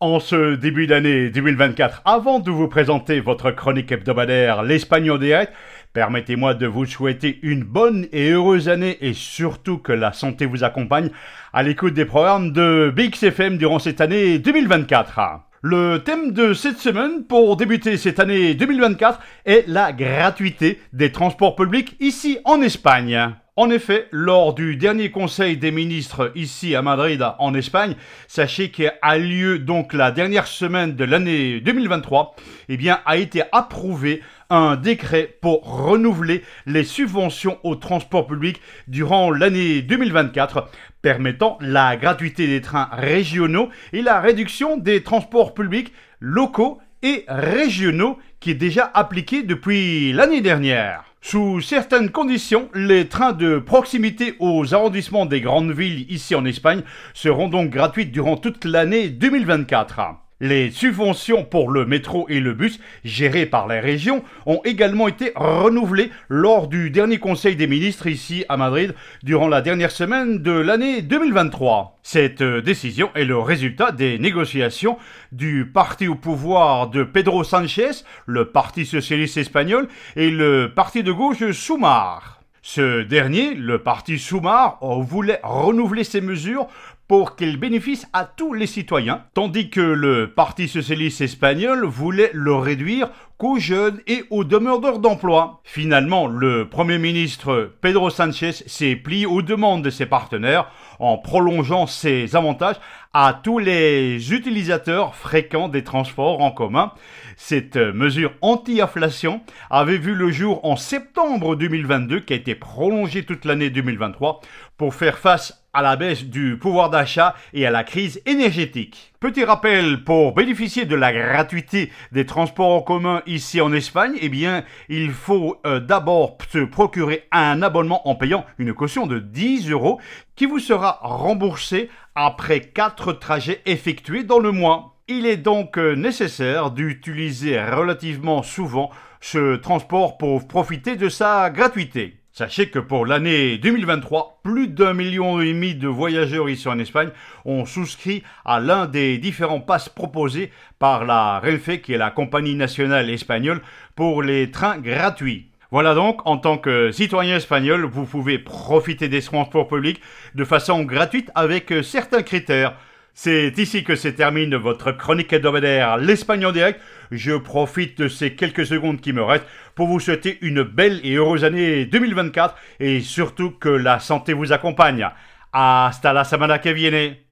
En ce début d'année 2024, avant de vous présenter votre chronique hebdomadaire L'Espagne en direct, permettez-moi de vous souhaiter une bonne et heureuse année et surtout que la santé vous accompagne à l'écoute des programmes de BXFM durant cette année 2024. Le thème de cette semaine pour débuter cette année 2024 est la gratuité des transports publics ici en Espagne. En effet, lors du dernier conseil des ministres ici à Madrid, en Espagne, sachez qu'a lieu donc la dernière semaine de l'année 2023, eh bien, a été approuvé un décret pour renouveler les subventions au transport public durant l'année 2024, permettant la gratuité des trains régionaux et la réduction des transports publics locaux et régionaux qui est déjà appliquée depuis l'année dernière. Sous certaines conditions, les trains de proximité aux arrondissements des grandes villes ici en Espagne seront donc gratuites durant toute l'année 2024. Les subventions pour le métro et le bus gérés par les régions ont également été renouvelées lors du dernier Conseil des ministres ici à Madrid durant la dernière semaine de l'année 2023. Cette décision est le résultat des négociations du parti au pouvoir de Pedro Sánchez, le Parti socialiste espagnol, et le parti de gauche Soumar. Ce dernier, le parti Soumar, voulait renouveler ces mesures pour qu'il bénéficie à tous les citoyens, tandis que le Parti socialiste espagnol voulait le réduire qu'aux jeunes et aux demandeurs d'emploi. Finalement, le Premier ministre Pedro Sánchez s'est plié aux demandes de ses partenaires en prolongeant ses avantages à tous les utilisateurs fréquents des transports en commun. Cette mesure anti-inflation avait vu le jour en septembre 2022 qui a été prolongée toute l'année 2023 pour faire face à la baisse du pouvoir d'achat et à la crise énergétique. Petit rappel, pour bénéficier de la gratuité des transports en commun ici en Espagne, eh bien, il faut euh, d'abord se procurer un abonnement en payant une caution de 10 euros qui vous sera remboursé après 4 trajets effectués dans le mois. Il est donc euh, nécessaire d'utiliser relativement souvent ce transport pour profiter de sa gratuité. Sachez que pour l'année 2023, plus d'un million et demi de voyageurs ici en Espagne ont souscrit à l'un des différents passes proposés par la Renfe, qui est la compagnie nationale espagnole, pour les trains gratuits. Voilà donc, en tant que citoyen espagnol, vous pouvez profiter des transports publics de façon gratuite avec certains critères. C'est ici que se termine votre chronique hebdomadaire L'Espagne en direct. Je profite de ces quelques secondes qui me restent pour vous souhaiter une belle et heureuse année 2024 et surtout que la santé vous accompagne. Hasta la semana que viene.